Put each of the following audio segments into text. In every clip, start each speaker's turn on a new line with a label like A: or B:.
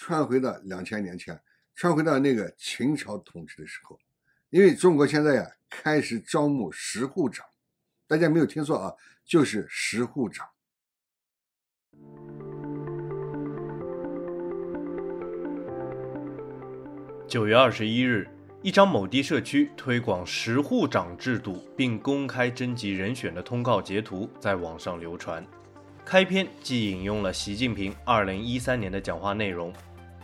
A: 穿回到两千年前，穿回到那个秦朝统治的时候，因为中国现在呀开始招募十户长，大家没有听错啊，就是十户长。
B: 九月二十一日，一张某地社区推广十户长制度并公开征集人选的通告截图在网上流传。开篇即引用了习近平二零一三年的讲话内容：“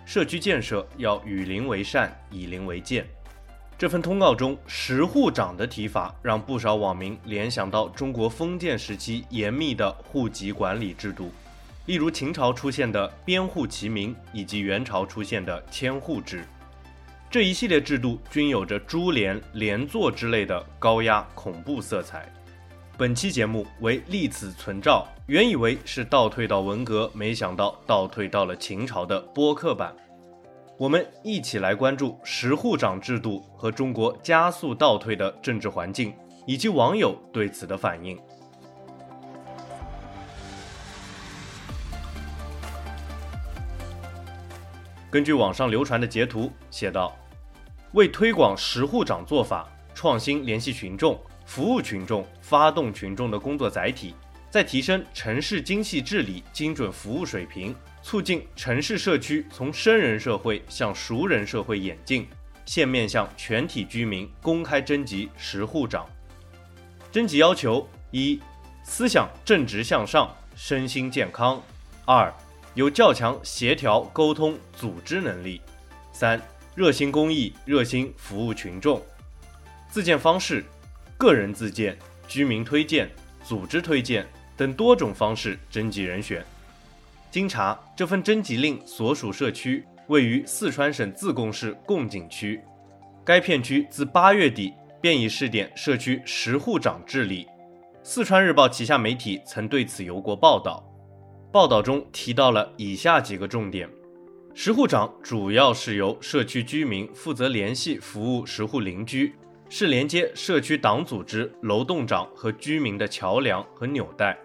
B: 社区建设要与邻为善，以邻为鉴。”这份通告中“十户长”的提法，让不少网民联想到中国封建时期严密的户籍管理制度，例如秦朝出现的编户齐民，以及元朝出现的迁户制。这一系列制度均有着株连、连坐之类的高压恐怖色彩。本期节目为历此存照，原以为是倒退到文革，没想到倒退到了秦朝的播客版。我们一起来关注十户长制度和中国加速倒退的政治环境，以及网友对此的反应。根据网上流传的截图写道：“为推广十户长做法，创新联系群众。”服务群众、发动群众的工作载体，在提升城市精细治理、精准服务水平，促进城市社区从生人社会向熟人社会演进。现面向全体居民公开征集十户长。征集要求：一、思想正直向上，身心健康；二、有较强协调沟通组织能力；三、热心公益，热心服务群众。自荐方式。个人自荐、居民推荐、组织推荐等多种方式征集人选。经查，这份征集令所属社区位于四川省自贡市贡井区。该片区自八月底便已试点社区十户长治理。四川日报旗下媒体曾对此有过报道。报道中提到了以下几个重点：十户长主要是由社区居民负责联系服务十户邻居。是连接社区党组织、楼栋长和居民的桥梁和纽带。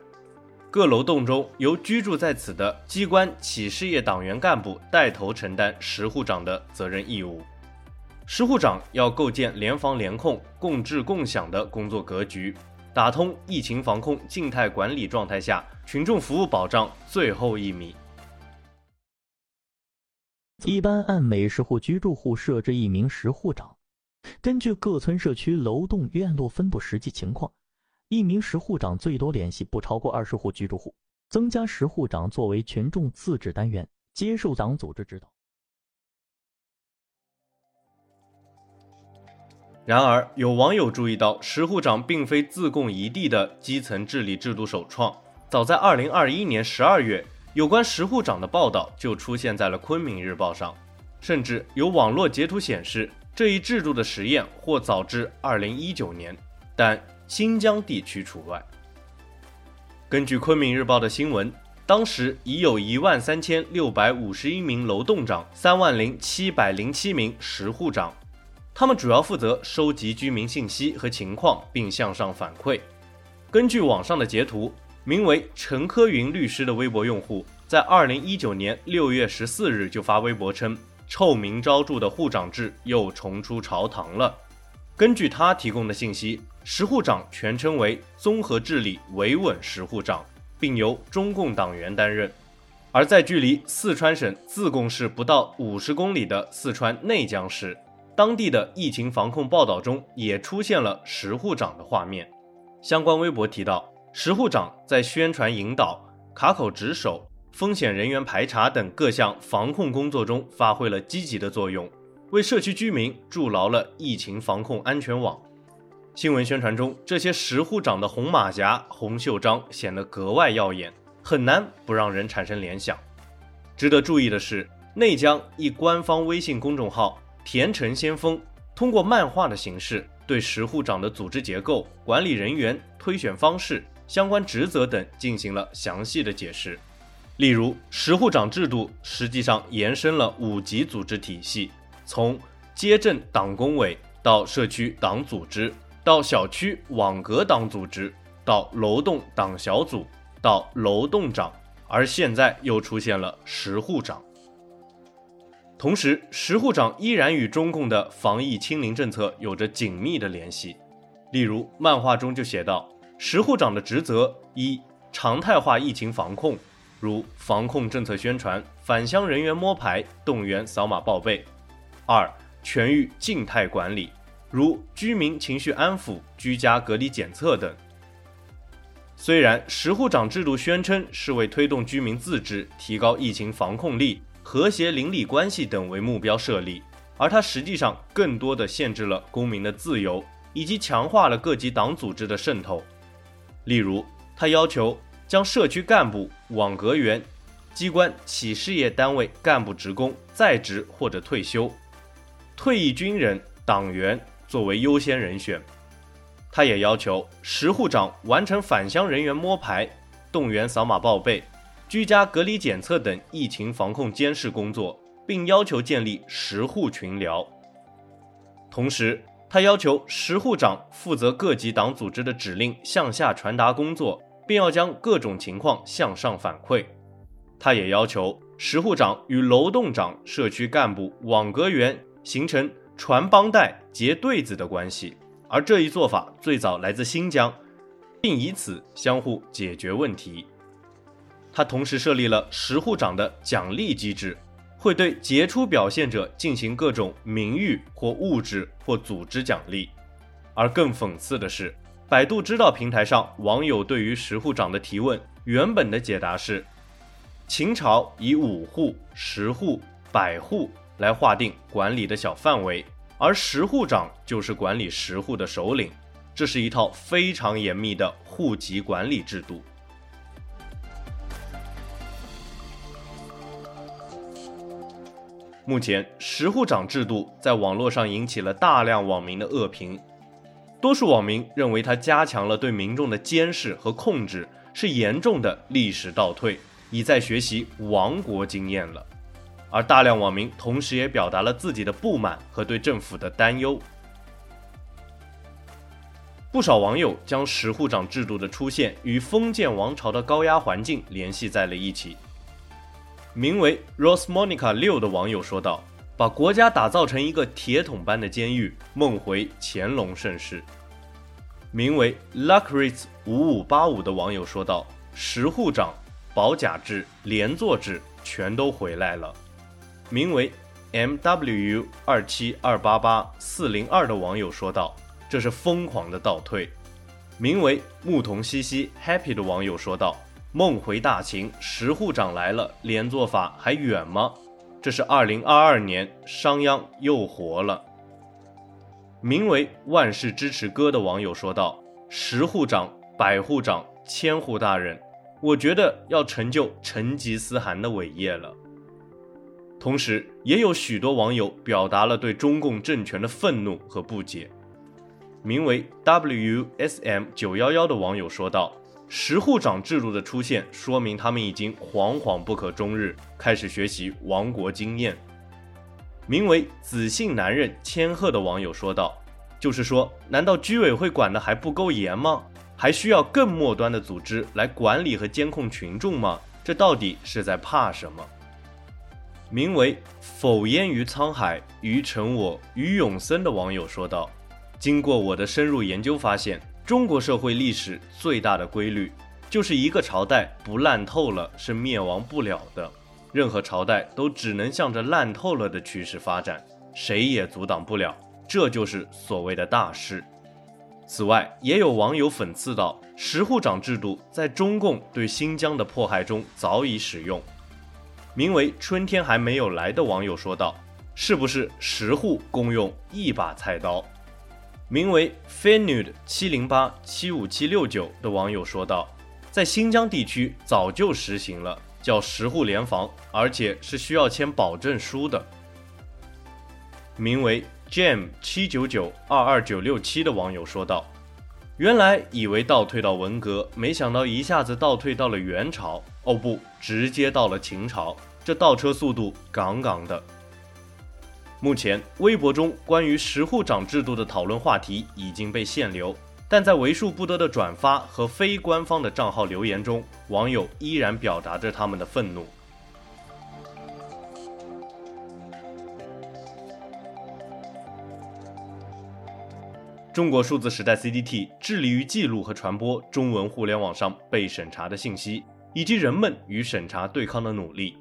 B: 各楼栋中由居住在此的机关企事业党员干部带头承担十户长的责任义务。十户长要构建联防联控、共治共享的工作格局，打通疫情防控静态管理状态下群众服务保障最后一米。
C: 一般按每十户居住户设置一名十户长。根据各村社区楼栋院落分布实际情况，一名十户长最多联系不超过二十户居住户。增加十户长作为群众自治单元，接受党组织指导。
B: 然而，有网友注意到，十户长并非自贡一地的基层治理制度首创。早在二零二一年十二月，有关十户长的报道就出现在了《昆明日报》上，甚至有网络截图显示。这一制度的实验或早至二零一九年，但新疆地区除外。根据昆明日报的新闻，当时已有一万三千六百五十一名楼栋长，三万零七百零七名十户长，他们主要负责收集居民信息和情况，并向上反馈。根据网上的截图，名为陈科云律师的微博用户，在二零一九年六月十四日就发微博称。臭名昭著的护长制又重出朝堂了。根据他提供的信息，十护长全称为综合治理维稳十护长，并由中共党员担任。而在距离四川省自贡市不到五十公里的四川内江市，当地的疫情防控报道中也出现了十护长的画面。相关微博提到，十护长在宣传引导、卡口值守。风险人员排查等各项防控工作中发挥了积极的作用，为社区居民筑牢了疫情防控安全网。新闻宣传中，这些十户长的红马甲、红袖章显得格外耀眼，很难不让人产生联想。值得注意的是，内江一官方微信公众号“田城先锋”通过漫画的形式，对十户长的组织结构、管理人员、推选方式、相关职责等进行了详细的解释。例如，十户长制度实际上延伸了五级组织体系，从街镇党工委到社区党组织，到小区网格党组织，到楼栋党小组，到楼栋长，而现在又出现了十户长。同时，十户长依然与中共的防疫清零政策有着紧密的联系。例如，漫画中就写道，十户长的职责一，常态化疫情防控，如防控政策宣传、返乡人员摸排、动员扫码报备；二，全域静态管理，如居民情绪安抚、居家隔离检测等。虽然十户长制度宣称是为推动居民自治、提高疫情防控力。和谐邻里关系等为目标设立，而它实际上更多的限制了公民的自由，以及强化了各级党组织的渗透。例如，他要求将社区干部、网格员、机关企事业单位干部职工在职或者退休、退役军人、党员作为优先人选。他也要求石户长完成返乡人员摸排、动员扫码报备。居家隔离检测等疫情防控监视工作，并要求建立石户群聊。同时，他要求石户长负责各级党组织的指令向下传达工作，并要将各种情况向上反馈。他也要求石户长与楼栋长、社区干部、网格员形成传帮带、结对子的关系，而这一做法最早来自新疆，并以此相互解决问题。他同时设立了石户长的奖励机制，会对杰出表现者进行各种名誉或物质或组织奖励。而更讽刺的是，百度知道平台上网友对于石户长的提问，原本的解答是：秦朝以五户、十户、百户来划定管理的小范围，而十户长就是管理十户的首领。这是一套非常严密的户籍管理制度。目前，十户长制度在网络上引起了大量网民的恶评。多数网民认为，他加强了对民众的监视和控制，是严重的历史倒退，已在学习亡国经验了。而大量网民同时也表达了自己的不满和对政府的担忧。不少网友将石户长制度的出现与封建王朝的高压环境联系在了一起。名为 “Rosemonica 六的网友说道：“把国家打造成一个铁桶般的监狱，梦回乾隆盛世。”名为 Luckritz 五五八五的网友说道：“石户长、保甲制、连坐制全都回来了。”名为 MW 二七二八八四零二的网友说道：“这是疯狂的倒退。”名为牧童西西 Happy 的网友说道。梦回大秦，石户长来了，连坐法还远吗？这是二零二二年，商鞅又活了。名为“万世支持哥”的网友说道：“十户长、百户长、千户大人，我觉得要成就成吉思汗的伟业了。”同时，也有许多网友表达了对中共政权的愤怒和不解。名为 “WSM 九幺幺”的网友说道。石户长制度的出现，说明他们已经惶惶不可终日，开始学习亡国经验。名为“子姓男人千鹤”的网友说道：“就是说，难道居委会管得还不够严吗？还需要更末端的组织来管理和监控群众吗？这到底是在怕什么？”名为“否烟于沧海，于成我，于永森”的网友说道：“经过我的深入研究，发现。”中国社会历史最大的规律，就是一个朝代不烂透了是灭亡不了的，任何朝代都只能向着烂透了的趋势发展，谁也阻挡不了，这就是所谓的大势。此外，也有网友讽刺道：“十户长制度在中共对新疆的迫害中早已使用。”名为“春天还没有来”的网友说道：“是不是十户共用一把菜刀？”名为 Fenud 七零八七五七六九的网友说道：“在新疆地区早就实行了叫十户联防，而且是需要签保证书的。”名为 Jam 七九九二二九六七的网友说道：“原来以为倒退到文革，没想到一下子倒退到了元朝，哦不，直接到了秦朝，这倒车速度杠杠的。”目前微博中关于十户长制度的讨论话题已经被限流但在为数不多的转发和非官方的账号留言中网友依然表达着他们的愤怒。中国数字时代 cdt 致力于记录和传播中文互联网上被审查的信息以及人们与审查对抗的努力。